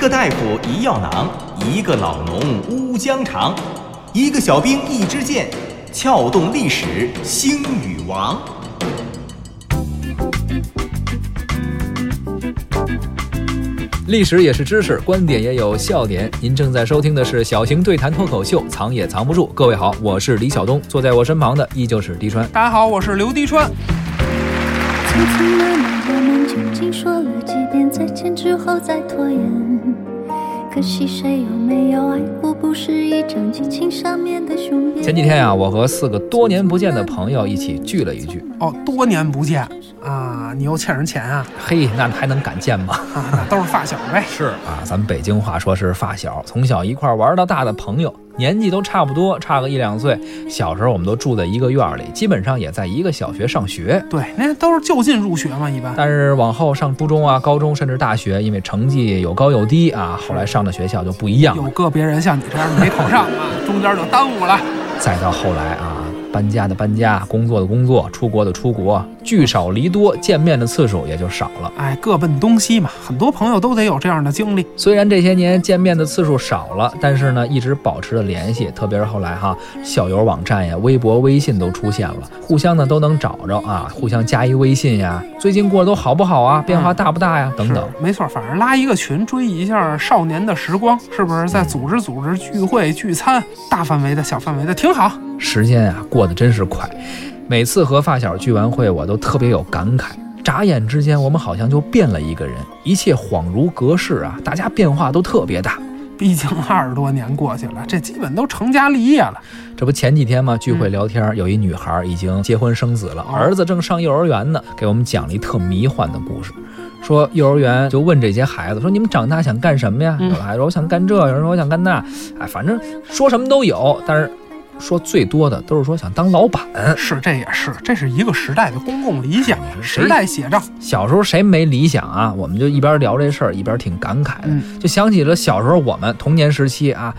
个大夫一药囊，一个老农乌江长，一个小兵一支箭，撬动历史兴与亡。历史也是知识，观点也有笑点。您正在收听的是小型对谈脱口秀，藏也藏不住。各位好，我是李晓东，坐在我身旁的依旧是滴川。大家好，我是刘滴川。匆匆忙忙，我们究竟说了几遍再见之后再拖延？可惜谁有没有爱过，不是一张激情上面的雄辩。前几天啊，我和四个多年不见的朋友一起聚了一聚。哦，多年不见啊，你又欠人钱啊？嘿，那还能敢见吗？啊，那都是发小呗。是啊，咱们北京话说是发小，从小一块玩到大的朋友，年纪都差不多，差个一两岁。小时候我们都住在一个院里，基本上也在一个小学上学。对，那都是就近入学嘛，一般。但是往后上初中啊、高中甚至大学，因为成绩有高有低啊，后来上的学校就不一样。有个别人像你这样没考上啊，中间就耽误了。再到后来啊。搬家的搬家，工作的工作，出国的出国，聚少离多，见面的次数也就少了。哎，各奔东西嘛，很多朋友都得有这样的经历。虽然这些年见面的次数少了，但是呢，一直保持着联系。特别是后来哈，校友网站呀、微博、微信都出现了，互相呢都能找着啊，互相加一微信呀，最近过得都好不好啊？变化大不大呀？等等。没错，反正拉一个群，追忆一下少年的时光，是不是？再组织组织聚会聚餐，大范围的小范围的挺好。时间啊，过得真是快。每次和发小聚完会，我都特别有感慨。眨眼之间，我们好像就变了一个人，一切恍如隔世啊！大家变化都特别大。毕竟二十多年过去了，这基本都成家立业了。这不前几天嘛，聚会聊天，有一女孩已经结婚生子了，儿子正上幼儿园呢，给我们讲了一特迷幻的故事。说幼儿园就问这些孩子说：“你们长大想干什么呀？”有的孩子说：“我想干这。”有人说：“我想干那。”哎，反正说什么都有，但是。说最多的都是说想当老板，是这也是，这是一个时代的公共理想，时代写照。小时候谁没理想啊？我们就一边聊这事儿，一边挺感慨的，就想起了小时候我们童年时期啊，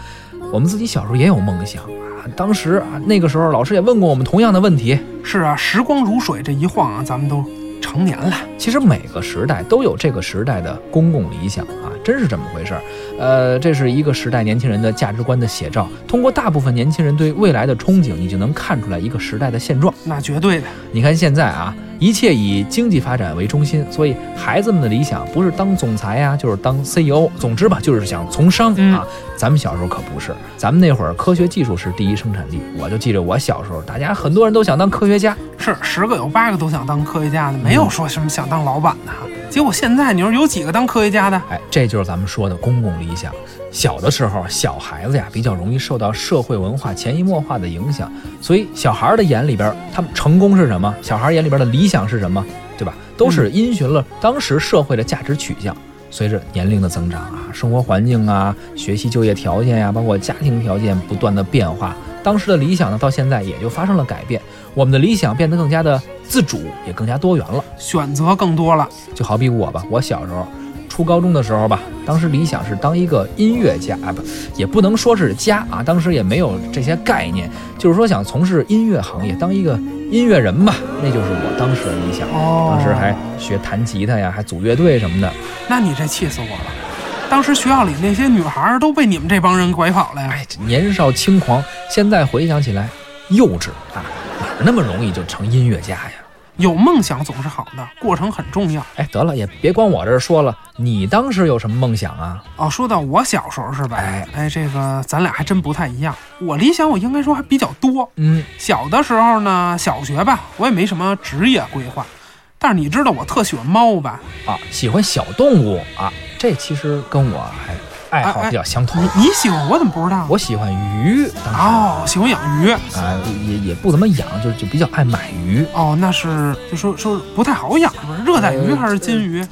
我们自己小时候也有梦想啊。当时啊，那个时候老师也问过我们同样的问题。是啊，时光如水，这一晃啊，咱们都。成年了，其实每个时代都有这个时代的公共理想啊，真是这么回事儿。呃，这是一个时代年轻人的价值观的写照。通过大部分年轻人对未来的憧憬，你就能看出来一个时代的现状。那绝对的，你看现在啊。一切以经济发展为中心，所以孩子们的理想不是当总裁呀，就是当 CEO。总之吧，就是想从商啊。咱们小时候可不是，咱们那会儿科学技术是第一生产力。我就记着我小时候，大家很多人都想当科学家，是十个有八个都想当科学家的，没有说什么想当老板的。结果现在你说有几个当科学家的？哎，这就是咱们说的公共理想。小的时候，小孩子呀比较容易受到社会文化潜移默化的影响，所以小孩的眼里边，他们成功是什么？小孩眼里边的理想是什么？对吧？都是因循了当时社会的价值取向。随着年龄的增长啊，生活环境啊，学习就业条件呀，包括家庭条件不断的变化，当时的理想呢，到现在也就发生了改变。我们的理想变得更加的自主，也更加多元了，选择更多了。就好比我吧，我小时候。初高中的时候吧，当时理想是当一个音乐家啊，不，也不能说是家啊，当时也没有这些概念，就是说想从事音乐行业，当一个音乐人吧，那就是我当时的理想。哦，当时还学弹吉他呀，还组乐队什么的。那你这气死我了！当时学校里那些女孩都被你们这帮人拐跑了呀！哎，年少轻狂，现在回想起来，幼稚啊，哪那么容易就成音乐家呀？有梦想总是好的，过程很重要。哎，得了，也别光我这说了。你当时有什么梦想啊？哦，说到我小时候是吧？哎哎，这个咱俩还真不太一样。我理想我应该说还比较多。嗯，小的时候呢，小学吧，我也没什么职业规划。但是你知道我特喜欢猫吧？啊，喜欢小动物啊，这其实跟我还。爱好比较相同，你喜欢我怎么不知道？我喜欢鱼哦，喜欢养鱼啊，也也不怎么养，就就比较爱买鱼哦。那是就说说不太好养，是不是？热带鱼还是金鱼？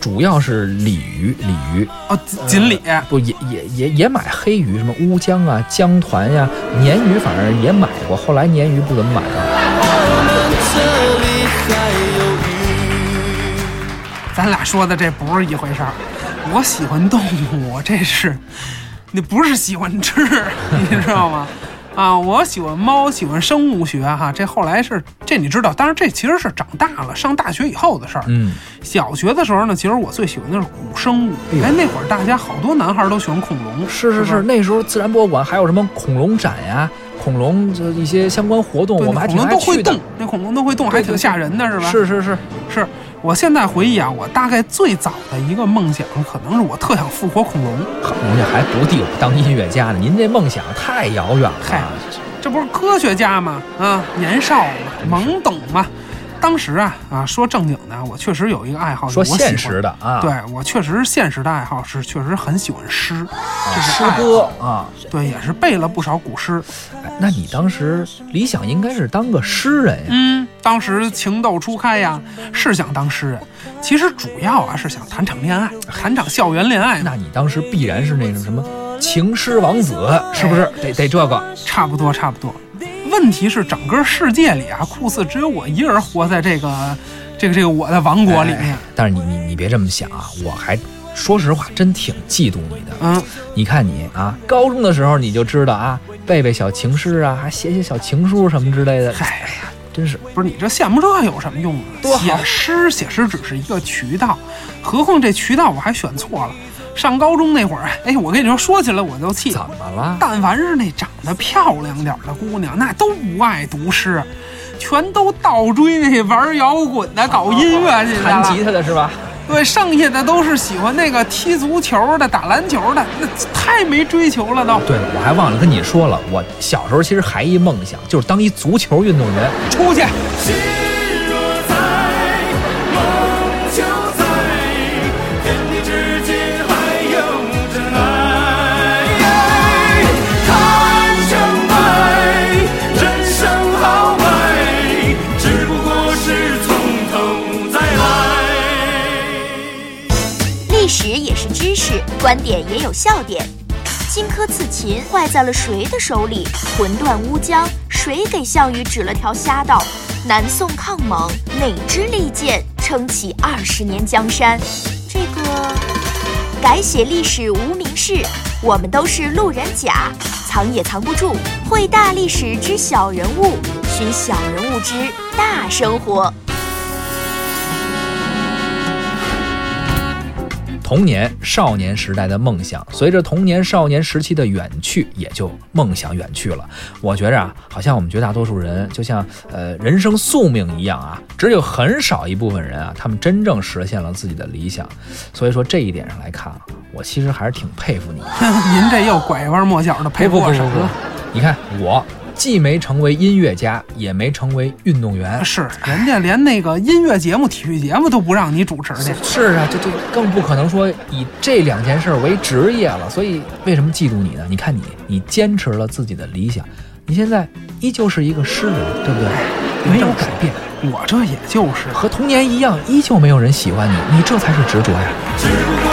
主要是鲤鱼，鲤鱼哦，锦鲤不也也也也买黑鱼，什么乌江啊、江团呀、鲶鱼，反正也买过。后来鲶鱼不怎么买了。咱俩说的这不是一回事儿。我喜欢动物，这是，你不是喜欢吃，你知道吗？啊，我喜欢猫，喜欢生物学哈。这后来是这你知道，当然这其实是长大了上大学以后的事儿。嗯，小学的时候呢，其实我最喜欢的是古生物。哎，那会儿大家好多男孩都喜欢恐龙。是是是，那时候自然博物馆还有什么恐龙展呀，恐龙这一些相关活动，我们还挺爱去的。那恐龙都会动，还挺吓人的，是吧？是是是是。我现在回忆啊，我大概最早的一个梦想，可能是我特想复活恐龙。人家还不地当音乐家呢，您这梦想太遥远了。嗨，这不是科学家吗？啊，年少嘛，懵懂嘛。当时啊啊，说正经的，我确实有一个爱好，说现实的啊，对我确实现实的爱好是确实很喜欢诗，这是诗歌啊，对，也是背了不少古诗。那你当时理想应该是当个诗人呀？嗯，当时情窦初开呀，是想当诗人。其实主要啊是想谈场恋爱，谈场校园恋爱。那你当时必然是那种什么情诗王子，是不是？得得这个，差不多差不多。问题是，整个世界里啊，酷似只有我一人活在这个，这个这个我的王国里面。但是你你你别这么想啊，我还说实话，真挺嫉妒你的。嗯，你看你啊，高中的时候你就知道啊，背背小情诗啊，还写写小情书什么之类的。哎呀，真是不是你这羡慕这有什么用啊？多写诗写诗只是一个渠道，何况这渠道我还选错了。上高中那会儿，哎，我跟你说，说起来我就气。怎么了？但凡是那长得漂亮点的姑娘，那都不爱读诗，全都倒追那玩摇滚的、搞音乐去弹吉他的是吧？对，剩下的都是喜欢那个踢足球的、打篮球的，那太没追求了都。对了，我还忘了跟你说了，我小时候其实还一梦想，就是当一足球运动员。出去。观点也有笑点，荆轲刺秦坏在了谁的手里？魂断乌江，谁给项羽指了条瞎道？南宋抗蒙，哪支利剑撑起二十年江山？这个改写历史无名氏，我们都是路人甲，藏也藏不住。会大历史之小人物，寻小人物之大生活。童年、少年时代的梦想，随着童年、少年时期的远去，也就梦想远去了。我觉着啊，好像我们绝大多数人，就像呃人生宿命一样啊，只有很少一部分人啊，他们真正实现了自己的理想。所以说这一点上来看啊，我其实还是挺佩服你。您这又拐弯抹角的佩服我什么了？你看我。既没成为音乐家，也没成为运动员，是人家连那个音乐节目、体育节目都不让你主持去。是啊，这这更不可能说以这两件事为职业了。所以为什么嫉妒你呢？你看你，你坚持了自己的理想，你现在依旧是一个诗人，对不对？没有改变。我这也就是和童年一样，依旧没有人喜欢你，你这才是执着呀。只不过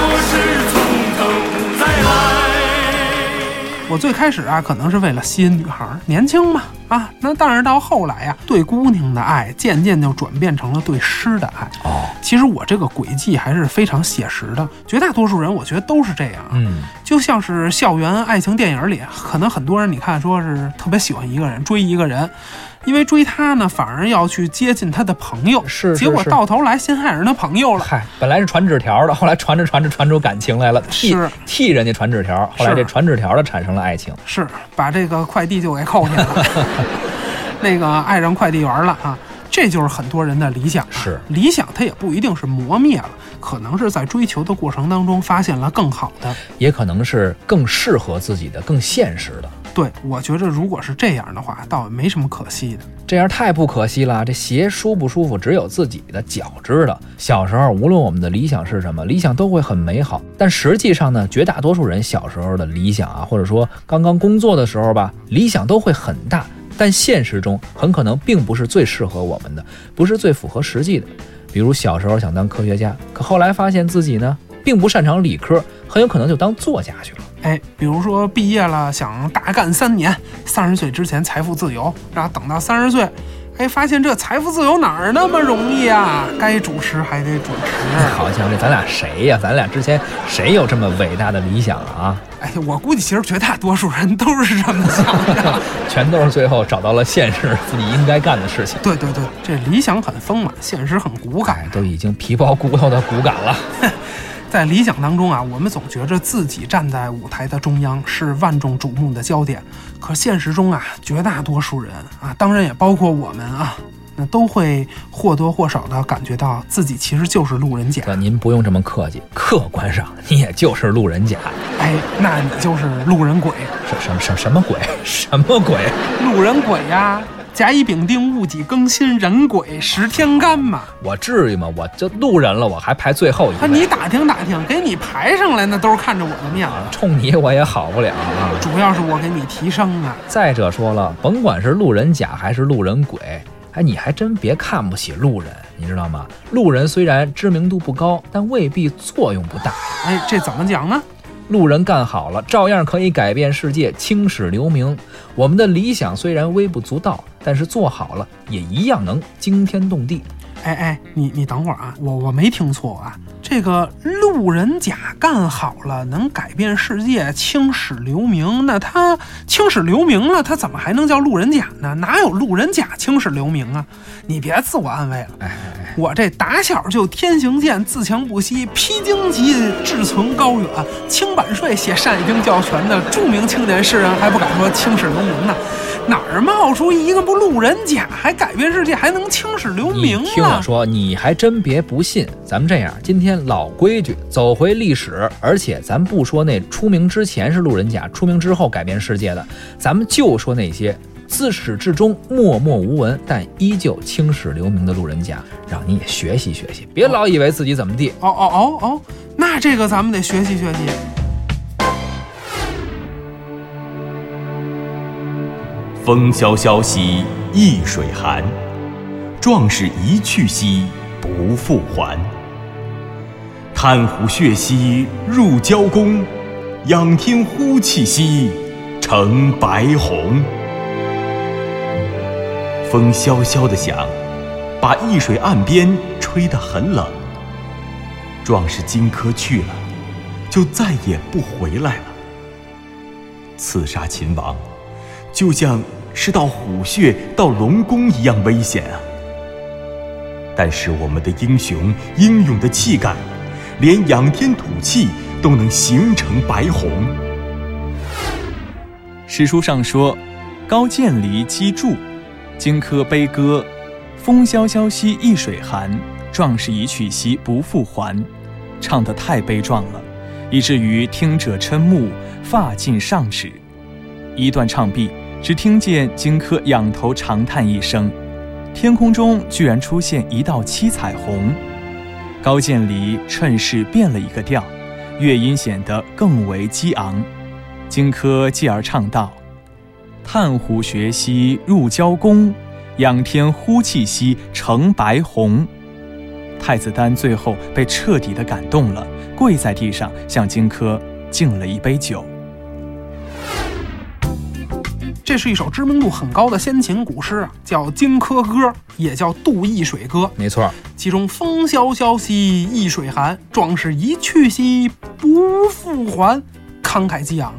我最开始啊，可能是为了吸引女孩，年轻嘛，啊，那但是到后来呀，对姑娘的爱渐渐就转变成了对诗的爱。哦，其实我这个轨迹还是非常写实的，绝大多数人我觉得都是这样。嗯，就像是校园爱情电影里，可能很多人你看说是特别喜欢一个人，追一个人。因为追他呢，反而要去接近他的朋友，是，结果到头来陷害人的朋友了。嗨，本来是传纸条的，后来传着传着传出感情来了，替替人家传纸条，后来这传纸条的产生了爱情，是把这个快递就给扣下了，那个爱上快递员了啊，这就是很多人的理想。是理想，它也不一定是磨灭了，可能是在追求的过程当中发现了更好的，也可能是更适合自己的、更现实的。对，我觉着如果是这样的话，倒也没什么可惜的。这样太不可惜了，这鞋舒不舒服，只有自己的脚知道。小时候，无论我们的理想是什么，理想都会很美好。但实际上呢，绝大多数人小时候的理想啊，或者说刚刚工作的时候吧，理想都会很大，但现实中很可能并不是最适合我们的，不是最符合实际的。比如小时候想当科学家，可后来发现自己呢，并不擅长理科，很有可能就当作家去了。哎，比如说毕业了想大干三年，三十岁之前财富自由，然后等到三十岁，哎，发现这财富自由哪儿那么容易啊？该主持还得主持。好像这咱俩谁呀？咱俩之前谁有这么伟大的理想啊？哎，我估计其实绝大多数人都是这么想的。全都是最后找到了现实自己应该干的事情。对对对，这理想很丰满，现实很骨感哎，。都已经皮包骨头的骨感了。在理想当中啊，我们总觉着自己站在舞台的中央，是万众瞩目的焦点。可现实中啊，绝大多数人啊，当然也包括我们啊，那都会或多或少的感觉到自己其实就是路人甲。哥，您不用这么客气，客观上你也就是路人甲。哎，那你就是路人鬼，什什什什么鬼？什么鬼？路人鬼呀、甲乙丙丁戊己庚辛壬癸十天干嘛？我至于吗？我这路人了，我还排最后一啊，位。你打听打听，给你排上来，那都是看着我的面子。冲你我也好不了啊！主要是我给你提升啊。再者说了，甭管是路人甲还是路人鬼，哎，你还真别看不起路人，你知道吗？路人虽然知名度不高，但未必作用不大。哎，这怎么讲呢？路人干好了，照样可以改变世界，青史留名。我们的理想虽然微不足道，但是做好了也一样能惊天动地。哎哎，你你等会儿啊，我我没听错啊，这个路人甲干好了，能改变世界，青史留名。那他青史留名了，他怎么还能叫路人甲呢？哪有路人甲青史留名啊？你别自我安慰了。哎，我这打小就天行健，自强不息，披荆棘，志存高远，清版税写单于丁教全的著名青年诗人，还不敢说青史留名呢？哪儿冒出一个不路人甲，还改变世界，还能青史留名呢？听我说，你还真别不信。咱们这样，今天老规矩，走回历史，而且咱不说那出名之前是路人甲，出名之后改变世界的，咱们就说那些自始至终默默无闻，但依旧青史留名的路人甲，让你也学习学习，别老以为自己怎么地。哦哦哦哦，那这个咱们得学习学习。风萧萧兮易水寒，壮士一去兮不复还。炭壶血兮入交宫，仰天呼气兮成白虹。风萧萧的响，把易水岸边吹得很冷。壮士荆轲去了，就再也不回来了。刺杀秦王，就像是到虎穴、到龙宫一样危险啊！但是我们的英雄英勇的气概，连仰天吐气都能形成白虹。史书上说：“高渐离击筑，荆轲悲歌，风萧萧兮易水寒，壮士一去兮不复还。”唱得太悲壮了，以至于听者瞠目，发尽上齿。一段唱毕，只听见荆轲仰头长叹一声，天空中居然出现一道七彩虹。高渐离趁势变了一个调，乐音显得更为激昂。荆轲继而唱道：“炭壶学兮入交宫，仰天呼气兮成白虹。”太子丹最后被彻底的感动了，跪在地上向荆轲敬了一杯酒。这是一首知名度很高的先秦古诗啊，叫《荆轲歌》，也叫《渡易水歌》。没错，其中“风萧萧兮易水寒，壮士一去兮不复还”，慷慨激昂，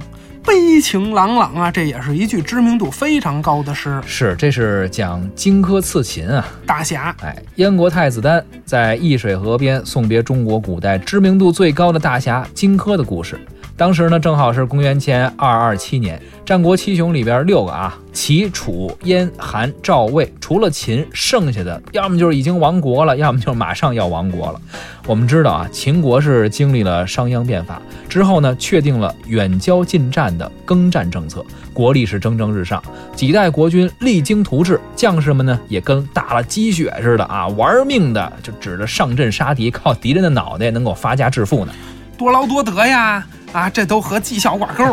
悲情朗朗啊！这也是一句知名度非常高的诗。是这是讲荆轲刺秦啊。大侠，哎，燕国太子丹在易水河边送别中国古代知名度最高的大侠荆轲的故事。当时呢，正好是公元前二二七年，战国七雄里边六个啊，齐、楚、燕、韩、赵、魏，除了秦，剩下的要么就是已经亡国了，要么就是马上要亡国了。我们知道啊，秦国是经历了商鞅变法之后呢，确定了远交近战的耕战政策，国力是蒸蒸日上，几代国君励精图治，将士们呢也跟打了鸡血似的啊，玩命的就指着上阵杀敌，靠敌人的脑袋能够发家致富呢。多劳多得呀！啊，这都和绩效挂钩。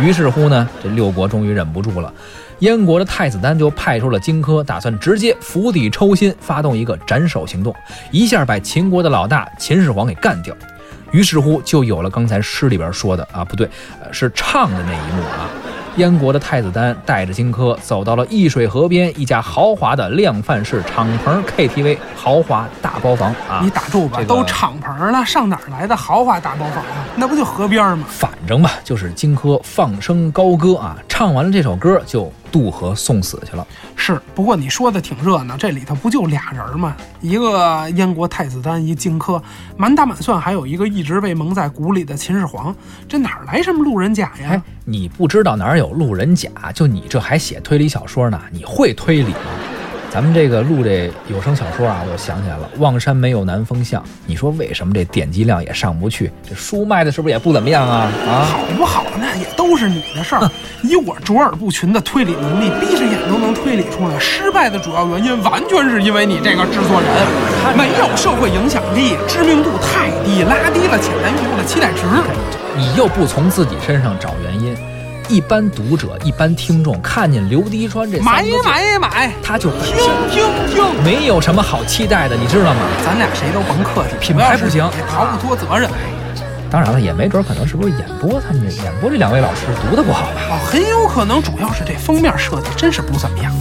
于是乎呢，这六国终于忍不住了，燕国的太子丹就派出了荆轲，打算直接釜底抽薪，发动一个斩首行动，一下把秦国的老大秦始皇给干掉。于是乎，就有了刚才诗里边说的啊，不对，是唱的那一幕啊。燕国的太子丹带着荆轲走到了易水河边一家豪华的量贩式敞篷 KTV 豪华大包房啊！你打住吧，这个都敞篷了，上哪儿来的豪华大包房啊？那不就河边吗？反正吧，就是荆轲放声高歌啊，唱完了这首歌就渡河送死去了。是，不过你说的挺热闹，这里头不就俩人吗？一个燕国太子丹，一荆轲，满打满算还有一个一直被蒙在鼓里的秦始皇，这哪儿来什么路人甲呀哎？，你不知道哪儿有路人甲，就你这还写推理小说呢？你会推理吗？咱们这个录这有声小说啊，我想起来了，《望山没有南风向》。你说为什么这点击量也上不去？这书卖的是不是也不怎么样啊？啊，好不好，那也都是你的事儿。以我卓尔不群的推理能力，闭着眼都能推理出来。失败的主要原因完全是因为你这个制作人没有社会影响力，知名度太低，拉低了潜在用户的期待值。你又不从自己身上找原因，一般读者、一般听众看见刘迪川这买三个字，买买，他就本听身听听。没有什么好期待的，你知道吗？咱俩谁都甭客气，品牌不行主要是你逃不脱责任。当然了，也没准可能是不是演播他们这演播这两位老师读的不好吧？哦，很有可能，主要是这封面设计真是不怎么样。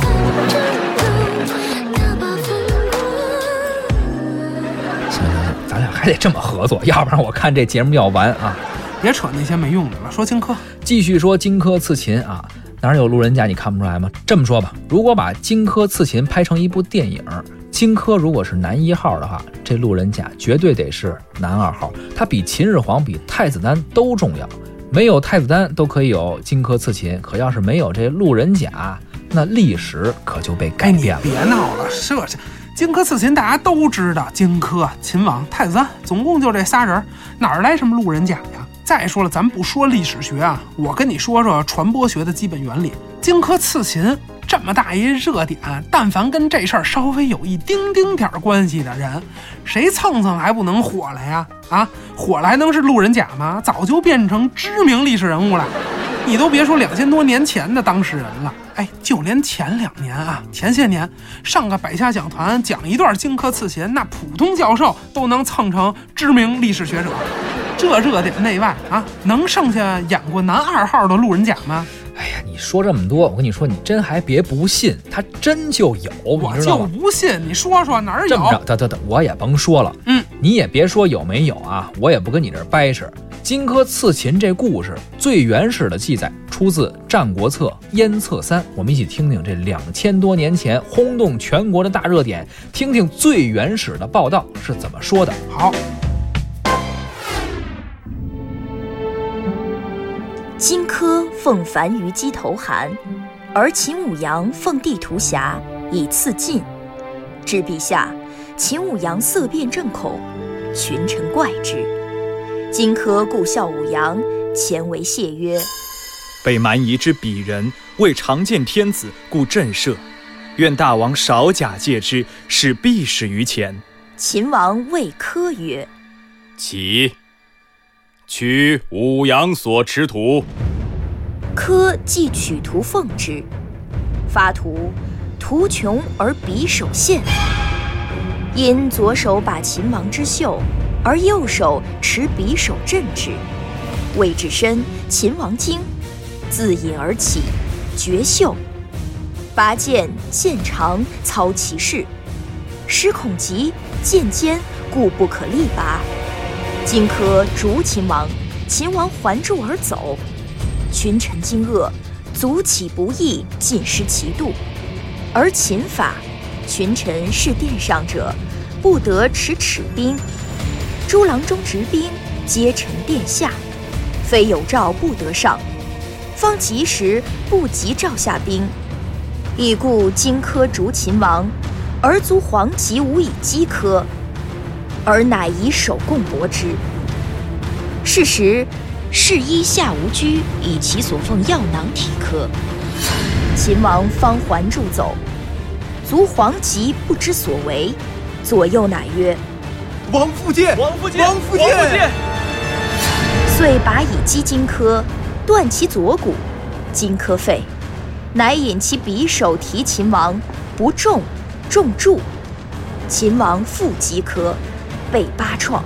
行行行，咱俩还得这么合作，要不然我看这节目要完啊！别扯那些没用的了，说荆轲。继续说荆轲刺秦啊，哪有路人甲你看不出来吗？这么说吧，如果把荆轲刺秦拍成一部电影，荆轲如果是男一号的话，这路人甲绝对得是男二号，他比秦始皇、比太子丹都重要。没有太子丹都可以有荆轲刺秦，可要是没有这路人甲，那历史可就被，改变了。别闹了，这这荆轲刺秦大家都知道，荆轲、秦王、太子丹，总共就这仨人，哪来什么路人甲呀？再说了，咱不说历史学啊，我跟你说说传播学的基本原理。荆轲刺秦这么大一热点，但凡跟这事儿稍微有一丁丁点儿关系的人，谁蹭蹭还不能火了呀？啊，火了还能是路人甲吗？早就变成知名历史人物了。你都别说两千多年前的当事人了，哎，就连前两年啊，前些年上个百家讲坛讲一段荆轲刺秦，那普通教授都能蹭成知名历史学者。这热点内外啊，能剩下演过男二号的路人甲吗？哎呀，你说这么多，我跟你说，你真还别不信，他真就有，我就？不信，你说说哪儿这么着，有？等等等，我也甭说了，嗯，你也别说有没有啊，我也不跟你这儿掰扯。荆轲刺秦这故事最原始的记载出自《战国策·燕策三》，我们一起听听这两千多年前轰动全国的大热点，听听最原始的报道是怎么说的。好，奉樊于鸡头函，而秦舞阳奉地图侠，以次晋。至陛下，秦舞阳色变正恐，群臣怪之。荆轲故笑舞阳，前为谢曰被蛮夷之鄙人，为常见天子，故震慑。愿大王少假借之，使必始于前。：“秦王谓轲曰。”起，取武阳所持图。轲即取图奉之，发图，图穷而匕首现。因左手把秦王之袖，而右手持匕首镇之。未至身，秦王惊，自引而起，绝袖，拔剑，剑长，操其势。时恐急，剑尖，故不可力拔。荆轲逐秦王，秦王还住而走。群臣惊愕，卒起不义，尽失其度。而秦法，群臣视殿上者，不得持尺兵；诸郎中执兵，皆陈殿下，非有诏不得上。方及时，不及诏下兵。已故荆轲逐秦王，而卒黄吉无以击轲，而乃以手共搏之。是时，侍医夏无居以其所奉药囊体科。秦王方还住走，卒黄吉不知所为，左右乃曰王复见，王复见，王复见！：“遂拔以击荆轲，断其左骨。荆轲废，乃引其匕首提秦王，不中，中柱。秦王复击轲，被八创。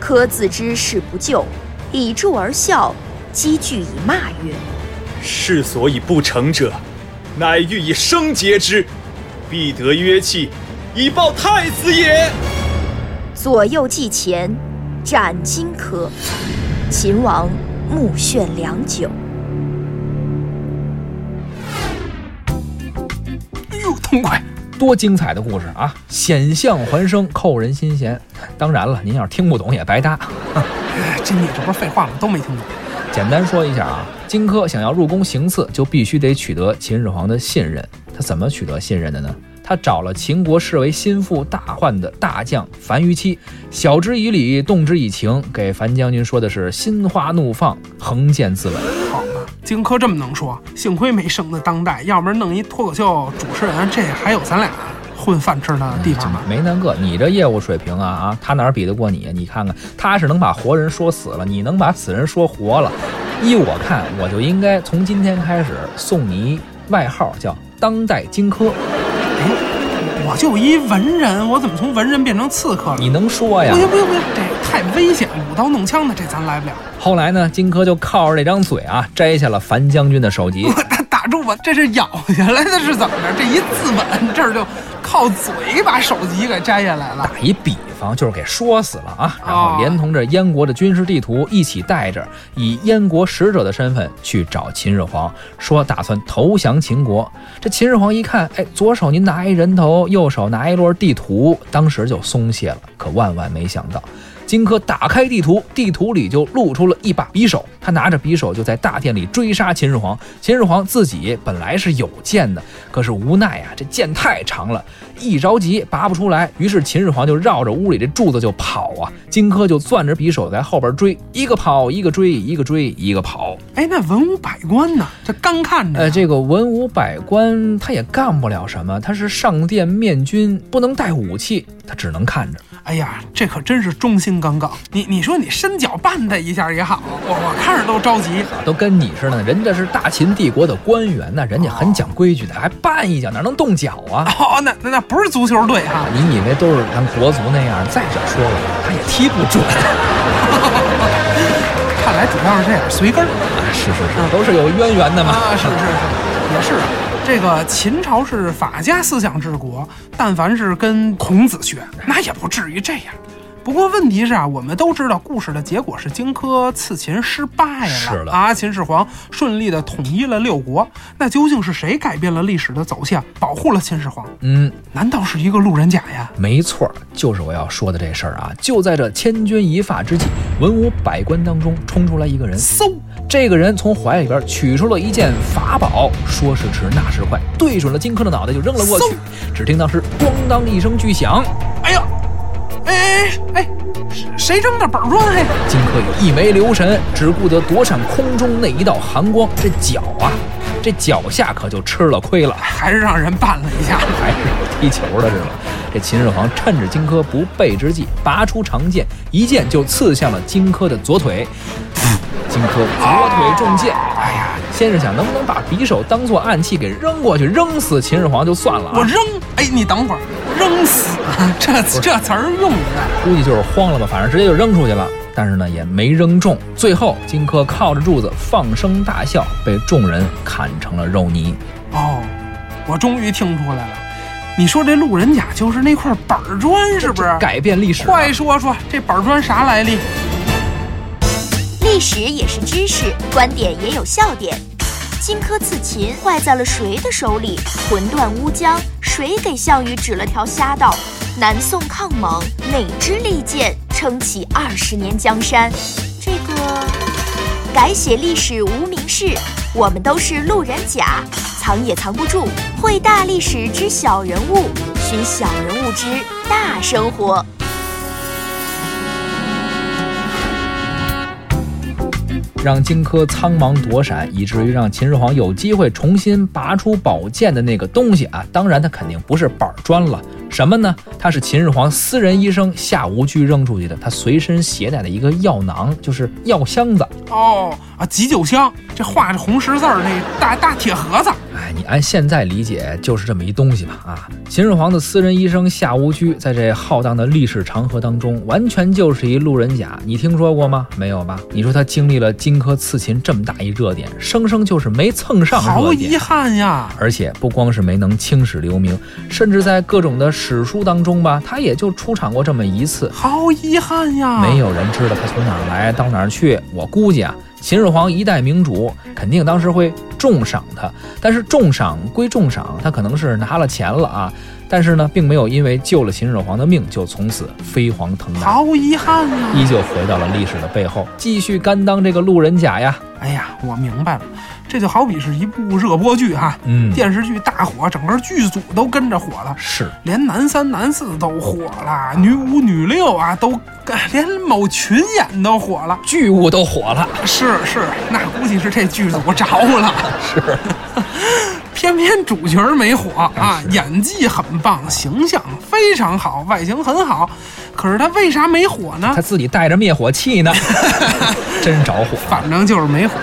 轲自知事不救，以柱而笑，击句以骂曰。”世所以不成者，乃欲以生节之，必得约契，以报太子也。左右计前，斩荆轲。秦王目眩良久。哎呦，痛快！多精彩的故事啊！险象环生，扣人心弦。当然了，您要是听不懂也白搭。哎，这你这不是废话吗？都没听懂。简单说一下啊，荆轲想要入宫行刺，就必须得取得秦始皇的信任。他怎么取得信任的呢？他找了秦国视为心腹大患的大将樊於期，晓之以理，动之以情，给樊将军说的是心花怒放，横剑自刎。好嘛，荆轲这么能说，幸亏没生在当代，要不然弄一脱口秀主持人，这还有咱俩混饭吃的地方吗？没那个，你这业务水平啊啊，他哪比得过你？你看看，他是能把活人说死了，你能把死人说活了。依我看，我就应该从今天开始送你外号，叫当代荆轲。哎，我就一文人，我怎么从文人变成刺客了？你能说呀？不行不行不行，这太危险，舞刀弄枪的，这咱来不了。后来呢，荆轲就靠着这张嘴啊，摘下了樊将军的首级。打打住吧，这是咬下来的，是怎么着？这一自刎，这儿就靠嘴把首级给摘下来了。打一比方，就是给说死了啊，然后连同着燕国的军事地图一起带着，以燕国使者的身份去找秦始皇，说打算投降秦国。这秦始皇一看，哎，左手您拿一人头，右手拿一摞地图，当时就松懈了。可万万没想到。荆轲打开地图，地图里就露出了一把匕首。他拿着匕首就在大殿里追杀秦始皇。秦始皇自己本来是有剑的，可是无奈啊，这剑太长了，一着急拔不出来。于是秦始皇就绕着屋里这柱子就跑啊，荆轲就攥着匕首在后边追，一个跑一个追，一个追一个跑。哎，那文武百官呢？这刚看着。呃，这个文武百官他也干不了什么，他是上殿面君，不能带武器，他只能看着。哎呀，这可真是忠心耿耿。你你说你伸脚绊他一下也好，我我看着都着急，都跟你似的。人家是大秦帝国的官员呢，人家很讲规矩的，还绊一脚哪能动脚啊？哦，那那那不是足球队哈？你以为都是咱国足那样？再者说了，他也踢不准。看来主要是这样，随根儿。是是是，都是有渊源的嘛。啊，是是是，也是。这个秦朝是法家思想治国，但凡是跟孔子学，那也不至于这样。不过问题是啊，我们都知道故事的结果是荆轲刺秦失败了，是的啊，秦始皇顺利的统一了六国。那究竟是谁改变了历史的走向，保护了秦始皇？嗯，难道是一个路人甲呀？没错，就是我要说的这事儿啊！就在这千钧一发之际，文武百官当中冲出来一个人，嗖，这个人从怀里边取出了一件法宝，说时迟，那时快，对准了荆轲的脑袋就扔了过去。只听当时咣当一声巨响，哎呀，哎哎哎，谁扔的板砖？嘿，荆轲一没留神，只顾得躲闪空中那一道寒光，这脚啊，这脚下可就吃了亏了，还是让人绊了一下，还是有踢球的是吧？这秦始皇趁着荆轲不备之际，拔出长剑，一剑就刺向了荆轲的左腿。荆轲左腿中箭，先是想能不能把匕首当做暗器给扔过去，扔死秦始皇就算了。我扔，哎，你等会儿，扔死，这这词儿用的，估计就是慌了吧，反正直接就扔出去了。但是呢，也没扔中。最后，荆轲靠着柱子放声大笑，被众人砍成了肉泥。哦，我终于听出来了，你说这路人甲就是那块板砖，是不是？改变历史，快说说这板砖啥来历？历史也是知识，观点也有笑点。荆轲刺秦坏在了谁的手里？魂断乌江，谁给项羽指了条瞎道？南宋抗蒙，哪支利剑撑起二十年江山？这个改写历史无名氏，我们都是路人甲，藏也藏不住。会大历史之小人物，寻小人物之大生活。让荆轲苍茫躲闪，以至于让秦始皇有机会重新拔出宝剑的那个东西啊！当然，它肯定不是板砖了，什么呢？它是秦始皇私人医生夏无居扔出去的，他随身携带的一个药囊，就是药箱子。哦啊，急救箱，这画着红十字儿那大大铁盒子。哎，你按现在理解就是这么一东西吧？啊，秦始皇的私人医生夏无居，在这浩荡的历史长河当中，完全就是一路人甲。你听说过吗？没有吧？你说他经历了荆轲刺秦这么大一热点，生生就是没蹭上好遗。憾呀！而且不光是没能青史留名，甚至在各种的史书当中吧，他也就出场过这么一次。好遗憾呀！没有人知道他从哪儿来到哪儿去。我估计啊，秦始皇一代明主肯定当时会重赏他，但是重赏归重赏，他可能是拿了钱了啊，但是呢，并没有因为救了秦始皇的命就从此飞黄腾达，好遗憾啊！依旧回到了历史的背后，继续甘当这个路人甲呀。哎呀，我明白了，这就好比是一部热播剧哈，嗯，电视剧大火，整个剧组都跟着火了。是连男三、男四都火了，女五、女六啊，都连某群演都火了。剧务都火了，是是，那估计是这剧组着了。是，偏偏主角没火啊，演技很棒，形象非常好，外形很好，可是他为啥没火呢他？自己带着灭火器呢，真着火。反正就是没火。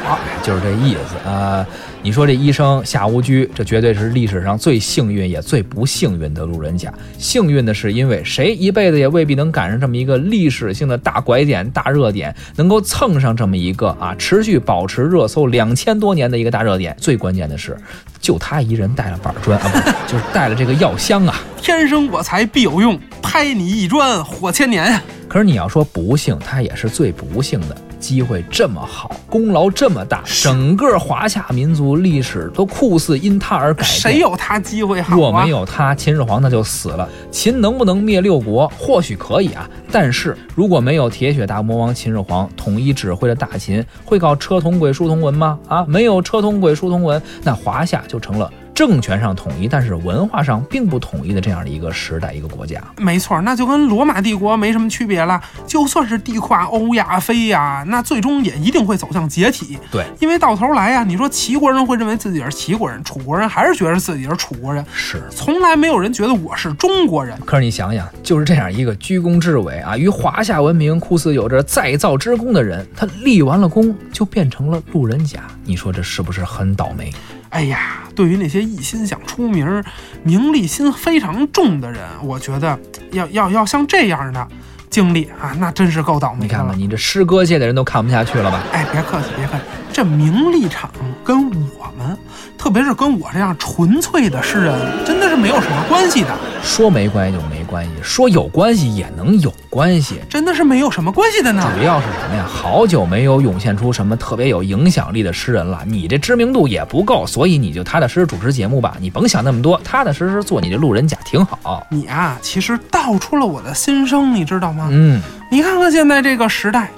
就是这意思啊、你说这医生夏无居，这绝对是历史上最幸运也最不幸运的路人甲。幸运的是，因为谁一辈子也未必能赶上这么一个历史性的大拐点、大热点，能够蹭上这么一个啊持续保持热搜两千多年的一个大热点。最关键的是，就他一人带了板砖啊，不是，就是带了这个药箱啊。天生我材必有用，拍你一砖火千年呀！可是你要说不幸，他也是最不幸的。机会这么好，功劳这么大，整个华夏民族历史都酷似因他而改变。谁有他机会好啊？若没有他，秦始皇那就死了。秦能不能灭六国？或许可以啊，但是如果没有铁血大魔王秦始皇统一指挥的大秦，会搞车同轨、书同文吗？啊，没有车同轨、书同文，那华夏就成了政权上统一，但是文化上并不统一的这样的一个时代、一个国家。没错，那就跟罗马帝国没什么区别了。就算是地跨欧亚非呀，那最终也一定会走向解体。对，因为到头来呀，你说齐国人会认为自己是齐国人，楚国人还是觉得自己是楚国人，是。从来没有人觉得我是中国人。可是你想想，就是这样一个居功至伟啊，与华夏文明酷似有着再造之功的人，他立完了功就变成了路人甲，你说这是不是很倒霉？哎呀，对于那些一心想出名、名利心非常重的人，我觉得要要要像这样的经历啊，那真是够倒霉的你看看，。你这诗歌界的人都看不下去了吧？哎，别客气，别客气，这名利场跟我们，特别是跟我这样纯粹的诗人，真的是没有什么关系的，说没关系就没关系，说有关系也能有关系。真的是没有什么关系的呢。主要是什么呀？好久没有涌现出什么特别有影响力的诗人了，你这知名度也不够，所以你就踏踏实实主持节目吧，你甭想那么多，踏踏实实做你这路人甲挺好。你啊，其实道出了我的心声，你知道吗？嗯，你看看现在这个时代，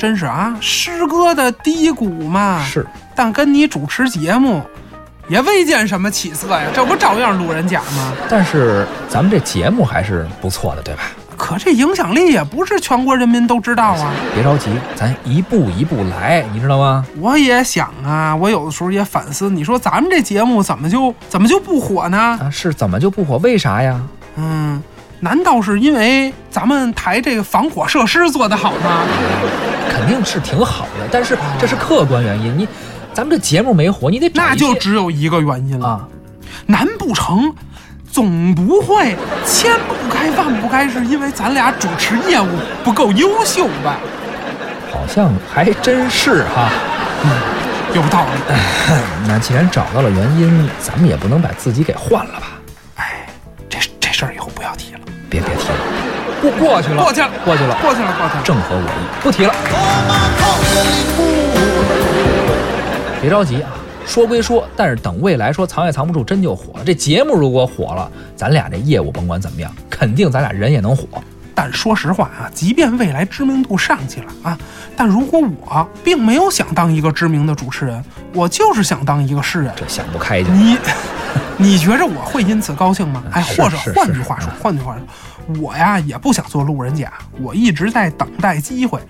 真是啊，诗歌的低谷嘛。是，但跟你主持节目，也未见什么起色呀，这不照样路人甲吗？但是咱们这节目还是不错的，对吧？可这影响力也不是全国人民都知道啊。别着急，咱一步一步来，你知道吗？我也想啊，我有的时候也反思，你说咱们这节目怎么就怎么就不火呢？啊，是怎么就不火？为啥呀？嗯，难道是因为咱们台这个防火设施做得好吗？肯定是挺好的，但是这是客观原因。你，咱们这节目没火，你得那就只有一个原因了，啊，难不成总不会千不该万不该是因为咱俩主持业务不够优秀吧？好像还真是哈。有道理。那既然找到了原因，咱们也不能把自己给换了吧？别别提了，过过去了，过去了，过去了，过去了，过去了。正合我意，不提了。别着急啊，说归说，但是等未来说藏也藏不住，真就火了。这节目如果火了，咱俩这业务甭管怎么样，肯定咱俩人也能火。但说实话啊，即便未来知名度上去了啊，但如果我并没有想当一个知名的主持人，我就是想当一个诗人，这想不开就你 你觉着我会因此高兴吗？哎，或者换句话说，换句话说，我呀也不想做路人甲，我一直在等待机会，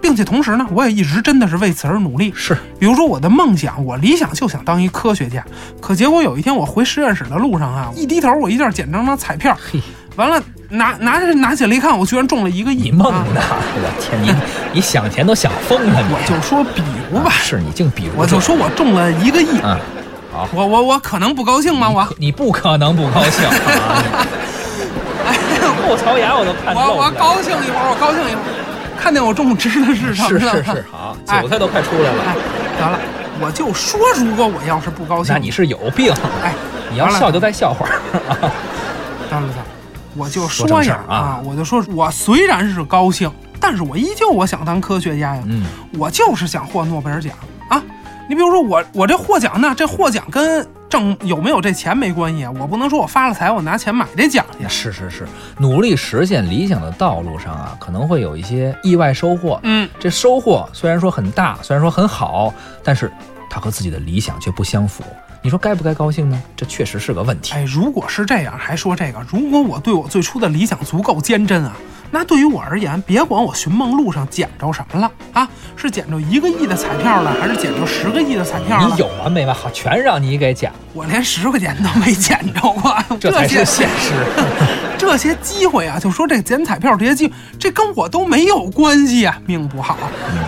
并且同时呢，我也一直真的是为此而努力。是。比如说我的梦想，我理想就想当一科学家，可结果有一天我回实验室的路上啊，一低头我一下捡张张彩票，嘿，完了拿拿着拿起来一看，我居然中了一个亿。你梦啊。呢？我天，你你想钱都想疯了，你我就说比如吧，是你净比如，我就说我中了一个亿，嗯，好，我我我可能不高兴吗？我可你不可能不高兴啊！你后槽牙我都看我我。高兴一会儿，我高兴一会儿，看见我中指的是什么是了？是是，好，哎韭菜都快出来哎了。，得了，我就说，如果我要是不高兴，那你是有病，哎，你要笑就再笑会儿。得了得了，我就说说呀啊啊，我就说我虽然是高兴，但是我依旧我想当科学家呀，嗯，我就是想获诺贝尔奖啊。你比如说我我这获奖呢，这获奖跟挣有没有这钱没关系啊，我不能说我发了财我拿钱买这奖去。是是是，努力实现理想的道路上啊，可能会有一些意外收获。嗯，这收获虽然说很大，虽然说很好，但是它和自己的理想却不相符。你说该不该高兴呢？这确实是个问题。哎，如果是这样，还说这个，如果我对我最初的理想足够坚贞啊，那对于我而言，别管我寻梦路上捡着什么了啊，是捡着一个亿的彩票了，还是捡着十个亿的彩票了？你有完没完？好，全让你给捡，我连十块钱都没捡着过，这才些是现实。这些机会啊，就说这捡彩票这些机会，这跟我都没有关系啊，命不好，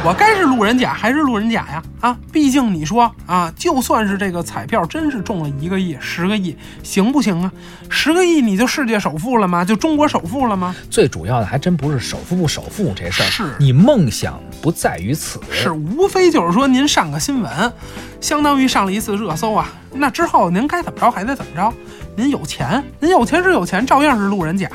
我该是路人甲还是路人甲呀？啊，毕竟你说啊，就算是这个彩票真是中了一个亿、十个亿，行不行啊？十个亿你就世界首富了吗？就中国首富了吗？最主要的还真不是首富不首富这事儿，是你梦想不在于此。是，无非就是说您上个新闻，相当于上了一次热搜啊。那之后您该怎么着还得怎么着。您有钱，您有钱是有钱，照样是路人甲。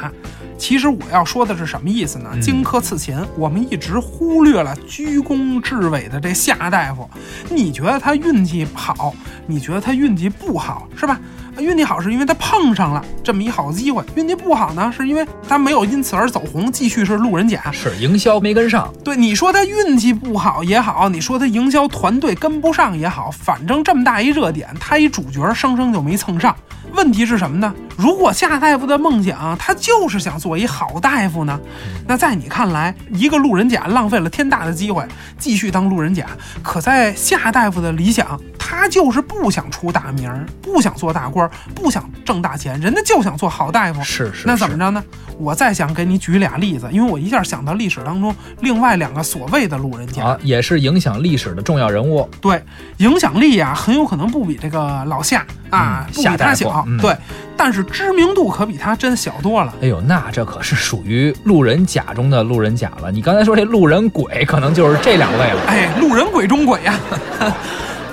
其实我要说的是什么意思呢？荆轲刺秦，我们一直忽略了居功至伟的这夏大夫。你觉得他运气好，你觉得他运气不好，是吧？运气好是因为他碰上了这么一好机会，运气不好呢，是因为他没有因此而走红，继续是路人甲。是营销没跟上，对，你说他运气不好也好，你说他营销团队跟不上也好，反正这么大一热点，他一主角生生就没蹭上。问题是什么呢？如果夏大夫的梦想他就是想做一好大夫呢，那在你看来，一个路人甲浪费了天大的机会，继续当路人甲。可在夏大夫的理想，他就是不想出大名儿，不想做大官儿，不想挣大钱，人家就想做好大夫。是是。那怎么着呢？我再想给你举俩例子，因为我一下想到历史当中另外两个所谓的路人甲，啊，也是影响历史的重要人物。对，影响力啊、很有可能不比这个老夏啊，嗯不比他小，嗯对，但是知名度可比他真小多了。哎呦，那这可是属于路人甲中的路人甲了。你刚才说这路人鬼，可能就是这两位了。哎，路人鬼中鬼呀、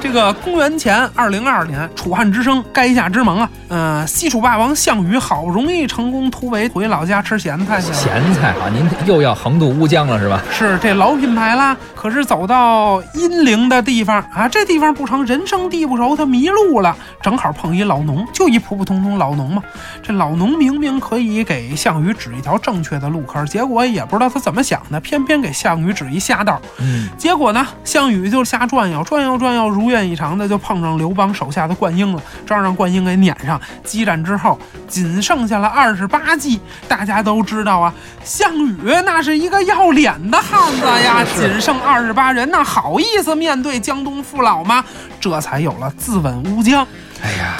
这个公元前二零二年，楚汉之争，垓下之盟啊，呃，西楚霸王项羽好不容易成功突围，回老家吃咸菜去了。咸菜啊，您又要横渡乌江了是吧？是这老品牌啦，可是走到阴陵的地方啊，这地方不成，人生地不熟，他迷路了，正好碰一老农，就一普普通通老农嘛。这老农明明可以给项羽指一条正确的路坑，结果也不知道他怎么想的，偏偏给项羽指一瞎道。嗯，结果呢，项羽就瞎转悠，转悠转悠，如愿以偿的就碰上刘邦手下的灌婴了，这让灌婴给撵上。激战之后，仅剩下了二十八骑。大家都知道啊，项羽那是一个要脸的汉子呀，仅剩二十八人，那好意思面对江东父老吗？这才有了自刎乌江。哎呀，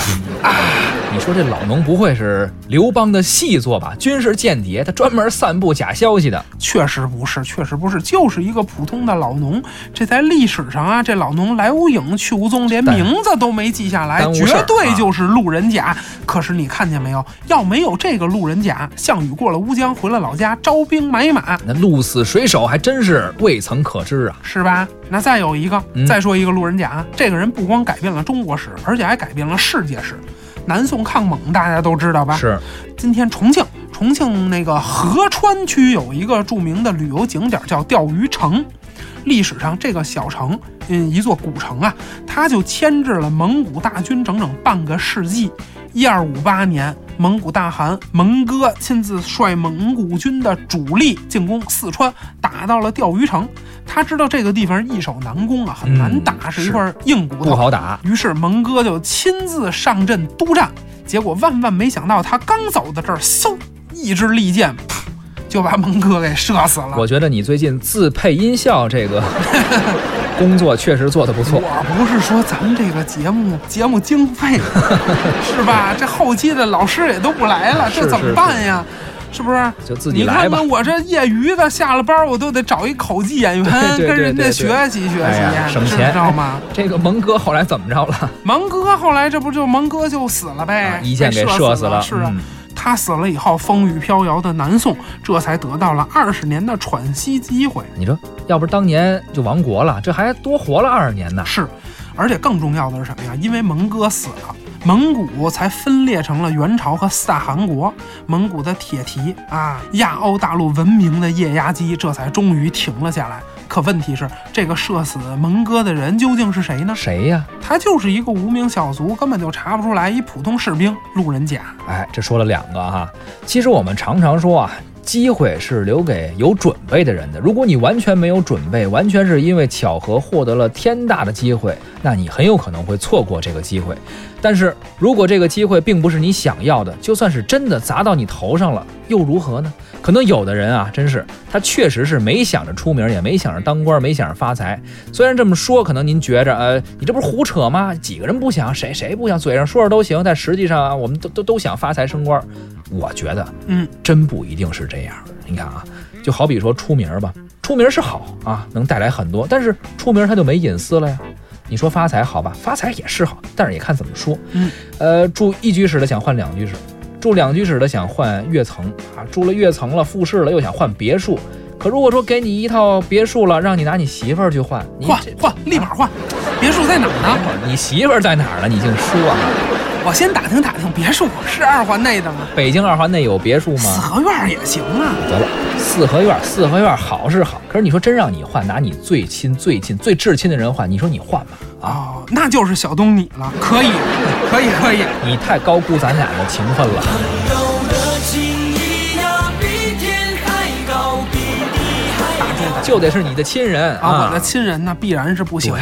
你说这老农不会是刘邦的细作吧？军事间谍，他专门散布假消息的。确实不是，确实不是，就是一个普通的老农。这在历史上啊，这老农来无影去无踪，连名字都没记下来绝对就是路人甲。可是你看见没有？要没有这个路人甲，项羽过了乌江，回了老家招兵买马，那鹿死谁手还真是未曾可知啊！是吧？那再有一个，嗯再说一个路人甲，这个人不光改变了中国史，而且还改变了世界史。南宋抗蒙大家都知道吧？是，今天重庆，重庆那个合川区有一个著名的旅游景点叫钓鱼城。历史上，这个小城，嗯，一座古城啊，它就牵制了蒙古大军整整半个世纪。一二五八年，蒙古大汗蒙哥亲自率蒙古军的主力进攻四川，打到了钓鱼城。他知道这个地方易守难攻啊，很难嗯打，是一块硬骨头，不好打。于是蒙哥就亲自上阵督战，结果万万没想到，他刚走到这儿，嗖，一支利箭，噗，就把蒙哥给射死了。我觉得你最近自配音效这个 工作确实做得不错。我不是说咱们这个节目节目经费 是吧？这后期的老师也都不来了，这怎么办呀？是不是？就自己来吧你看看。我这业余的，下了班我都得找一口技演员，跟人家学习学习，省钱知道吗？这个蒙哥后来怎么着了？蒙哥后来这不就蒙哥就死了呗，啊一箭给射死射死了是啊。嗯他死了以后，风雨飘摇的南宋这才得到了二十年的喘息机会。你说，要不是当年就亡国了，这还多活了二十年呢。是，而且更重要的是什么呀？因为蒙哥死了，蒙古才分裂成了元朝和四大汗国。蒙古的铁蹄啊，亚欧大陆文明的液压机，这才终于停了下来。可问题是，这个射死蒙哥的人究竟是谁呢？谁呀？他就是一个无名小卒，根本就查不出来，一普通士兵，路人甲。哎，这说了两个哈。其实我们常常说啊，机会是留给有准备的人的。如果你完全没有准备，完全是因为巧合获得了天大的机会，那你很有可能会错过这个机会。但是如果这个机会并不是你想要的，就算是真的砸到你头上了，又如何呢？可能有的人啊，真是他确实是没想着出名，也没想着当官，没想着发财。虽然这么说，可能您觉着，呃，你这不是胡扯吗？几个人不想，谁谁不想？嘴上说着都行，但实际上啊，我们都都都想发财升官。我觉得，嗯，真不一定是这样。你看啊，就好比说出名吧，出名是好啊，能带来很多，但是出名他就没隐私了呀。你说发财好吧，发财也是好，但是也看怎么说。嗯，呃，住一居室的想换两居室，住两居室的想换跃层啊，住了跃层了，复式了又想换别墅。可如果说给你一套别墅了，让你拿你媳妇儿去换，你换换，立马换。别墅在哪儿呢？你媳妇儿在哪儿呢？你净说啊！我先打听打听，别墅是二环内的吗？北京二环内有别墅吗四？合院也行啊。得了，四合院，四合院好是好，可是你说真让你换，拿你最亲、最近、最至亲的人换，你说你换吧？啊，哦，那就是小东你了，可以，可以，可以。你太高估咱俩的情分了。就得是你的亲人啊，我的亲人那必然是不行了。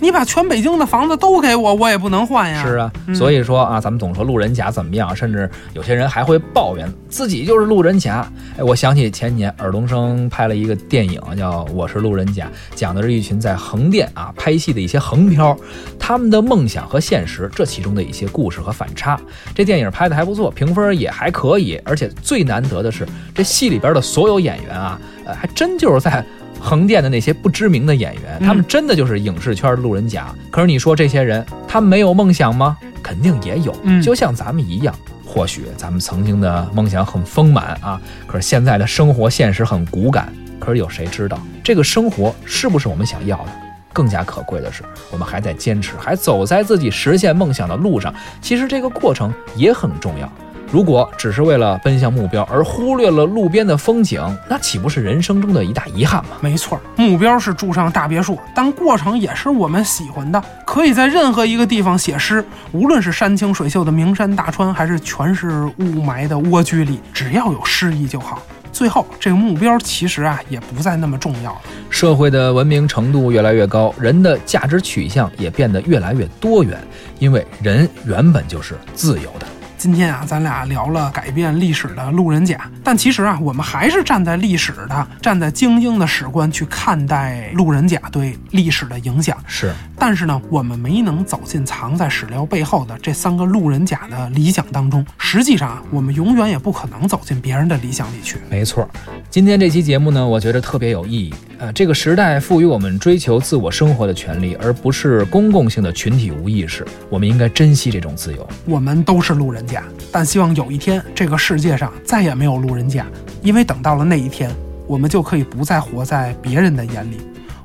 你把全北京的房子都给我，我也不能换呀。是啊，嗯所以说啊，咱们总说路人甲怎么样，甚至有些人还会抱怨自己就是路人甲。哎，我想起前年尔冬升拍了一个电影叫《我是路人甲》，讲的是一群在横店啊拍戏的一些横漂，他们的梦想和现实这其中的一些故事和反差。这电影拍的还不错，评分也还可以，而且最难得的是，这戏里边的所有演员啊，呃，还真就是在。横店的那些不知名的演员，他们真的就是影视圈的路人甲。可是你说这些人，他没有梦想吗？肯定也有，就像咱们一样。或许咱们曾经的梦想很丰满啊，可是现在的生活现实很骨感。可是有谁知道这个生活是不是我们想要的？更加可贵的是，我们还在坚持，还走在自己实现梦想的路上。其实这个过程也很重要。如果只是为了奔向目标而忽略了路边的风景，那岂不是人生中的一大遗憾吗？没错，目标是住上大别墅，但过程也是我们喜欢的。可以在任何一个地方写诗，无论是山清水秀的名山大川，还是全是雾霾的蜗居里，只要有诗意就好。最后，这个目标其实啊也不再那么重要了。社会的文明程度越来越高，人的价值取向也变得越来越多元，因为人原本就是自由的。今天啊，咱俩聊了改变历史的路人甲，但其实啊，我们还是站在历史的、站在精英的史观去看待路人甲对历史的影响。是，但是呢，我们没能走进藏在史料背后的这三个路人甲的理想当中。实际上啊，我们永远也不可能走进别人的理想里去。没错。今天这期节目呢，我觉得特别有意义。呃，这个时代赋予我们追求自我生活的权利，而不是公共性的群体无意识。我们应该珍惜这种自由。我们都是路人甲，但希望有一天这个世界上再也没有路人甲，因为等到了那一天，我们就可以不再活在别人的眼里，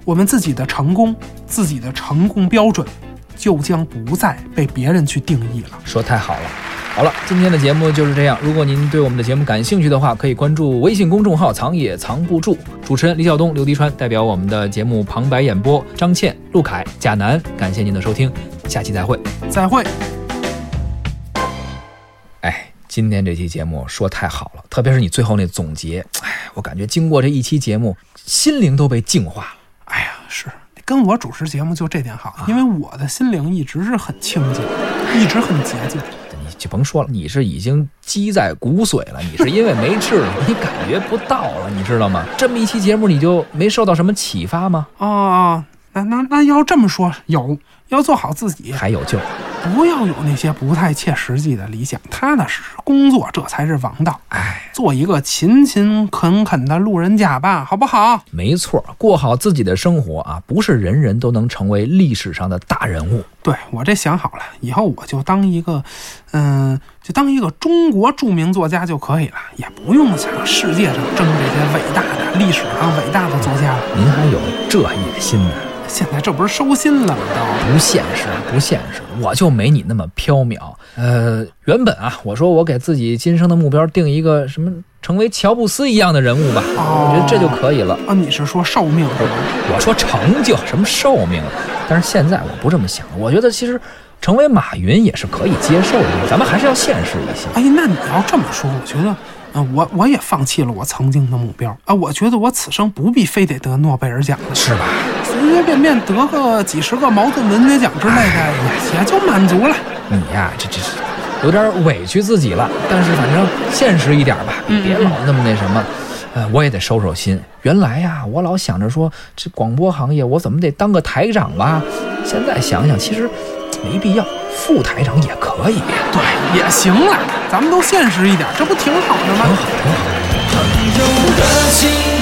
我们自己的成功、自己的成功标准，就将不再被别人去定义了。说太好了。好了，今天的节目就是这样。如果您对我们的节目感兴趣的话，可以关注微信公众号“藏也藏不住”。主持人李晓东、刘迪川代表我们的节目旁白演播，张倩、陆凯、贾楠，感谢您的收听，下期再会。再会。哎，今天这期节目说太好了，特别是你最后那总结，哎，我感觉经过这一期节目，心灵都被净化了。哎呀，是跟我主持节目就这点好，因为我的心灵一直是很清净，一直很洁净。你就甭说了，你是已经积在骨髓了，你是因为没治，你感觉不到了，你知道吗？这么一期节目，你就没受到什么启发吗？哦哦，那那那要这么说，有要做好自己。还有救。不要有那些不太切实际的理想，踏踏实实工作，这才是王道。哎，做一个勤勤恳恳的路人甲吧，好不好？没错，过好自己的生活啊，不是人人都能成为历史上的大人物。对我这想好了，以后我就当一个，嗯、就当一个中国著名作家就可以了，也不用想世界上争这些伟大的历史上伟大的作家了。您还有这野心呢？现在这不是收心了吗？都。不现实，不现实，我就没你那么缥缈。呃，原本啊，我说我给自己今生的目标定一个什么，成为乔布斯一样的人物吧，哦我觉得这就可以了。啊，你是说寿命是吧？我说成就什么寿命，但是现在我不这么想，我觉得其实成为马云也是可以接受的，咱们还是要现实一些。哎，那你要这么说，我觉得，嗯、我我也放弃了我曾经的目标啊。我觉得我此生不必非得得诺贝尔奖了，是吧？随随便便得个几十个茅盾文学奖之类的，也也就满足了。你呀，这这是有点委屈自己了，但是反正现实一点吧，嗯别老那么那什么。呃，我也得收收心。原来呀，我老想着说，这广播行业我怎么得当个台长吧？现在想想，其实没必要，副台长也可以。对，也行了，咱们都现实一点，这不挺好的吗？的情谊呀，